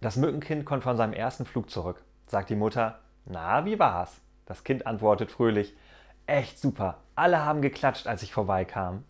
Das Mückenkind kommt von seinem ersten Flug zurück. Sagt die Mutter, na, wie war's? Das Kind antwortet fröhlich, echt super. Alle haben geklatscht, als ich vorbeikam.